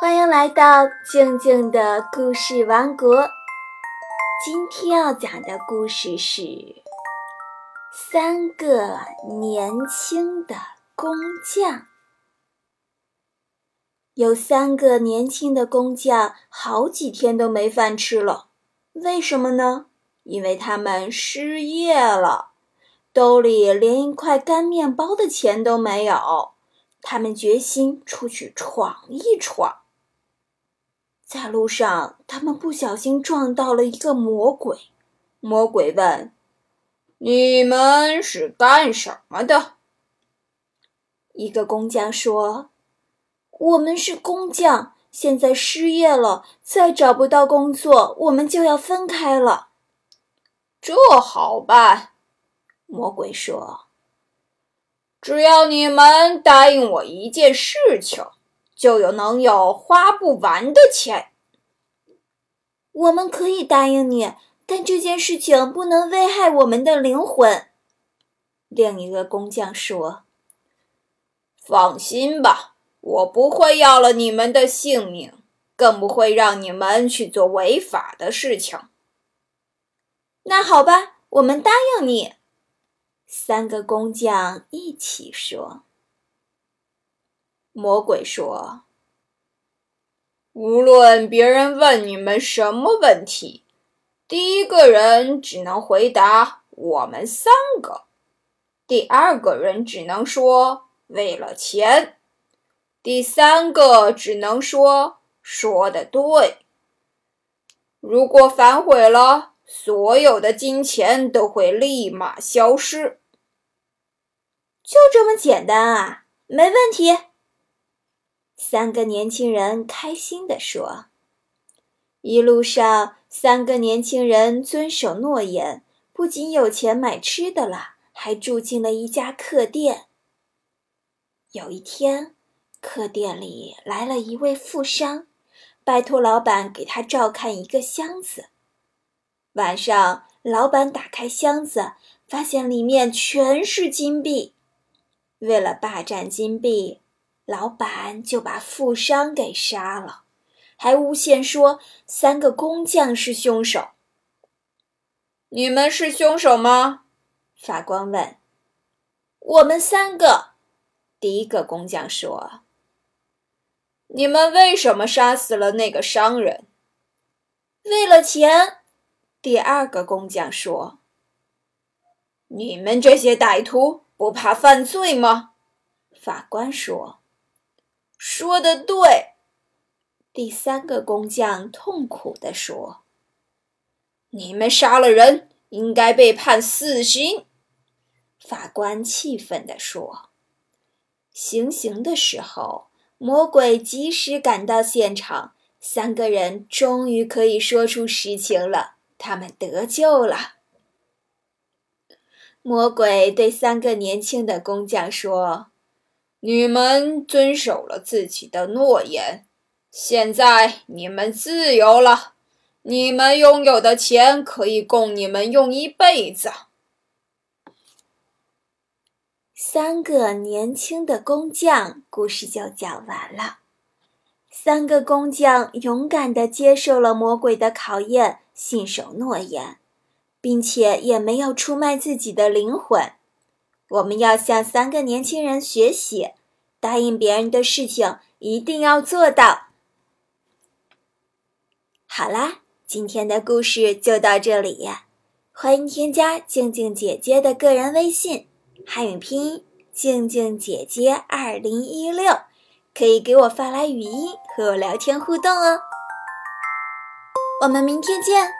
欢迎来到静静的故事王国。今天要讲的故事是三个年轻的工匠。有三个年轻的工匠，好几天都没饭吃了。为什么呢？因为他们失业了，兜里连一块干面包的钱都没有。他们决心出去闯一闯。在路上，他们不小心撞到了一个魔鬼。魔鬼问：“你们是干什么的？”一个工匠说：“我们是工匠，现在失业了，再找不到工作，我们就要分开了。”这好办，魔鬼说：“只要你们答应我一件事情。”就有能有花不完的钱。我们可以答应你，但这件事情不能危害我们的灵魂。另一个工匠说：“放心吧，我不会要了你们的性命，更不会让你们去做违法的事情。”那好吧，我们答应你。三个工匠一起说。魔鬼说：“无论别人问你们什么问题，第一个人只能回答‘我们三个’，第二个人只能说‘为了钱’，第三个只能说‘说的对’。如果反悔了，所有的金钱都会立马消失。就这么简单啊？没问题。”三个年轻人开心地说：“一路上，三个年轻人遵守诺言，不仅有钱买吃的了，还住进了一家客店。有一天，客店里来了一位富商，拜托老板给他照看一个箱子。晚上，老板打开箱子，发现里面全是金币。为了霸占金币。”老板就把富商给杀了，还诬陷说三个工匠是凶手。你们是凶手吗？法官问。我们三个，第一个工匠说。你们为什么杀死了那个商人？为了钱，第二个工匠说。你们这些歹徒不怕犯罪吗？法官说。说的对，第三个工匠痛苦地说：“你们杀了人，应该被判死刑。”法官气愤地说：“行刑的时候，魔鬼及时赶到现场，三个人终于可以说出实情了，他们得救了。”魔鬼对三个年轻的工匠说。你们遵守了自己的诺言，现在你们自由了。你们拥有的钱可以供你们用一辈子。三个年轻的工匠故事就讲完了。三个工匠勇敢地接受了魔鬼的考验，信守诺言，并且也没有出卖自己的灵魂。我们要向三个年轻人学习，答应别人的事情一定要做到。好啦，今天的故事就到这里，欢迎添加静静姐姐的个人微信，汉语拼音静静姐姐二零一六，可以给我发来语音和我聊天互动哦。我们明天见。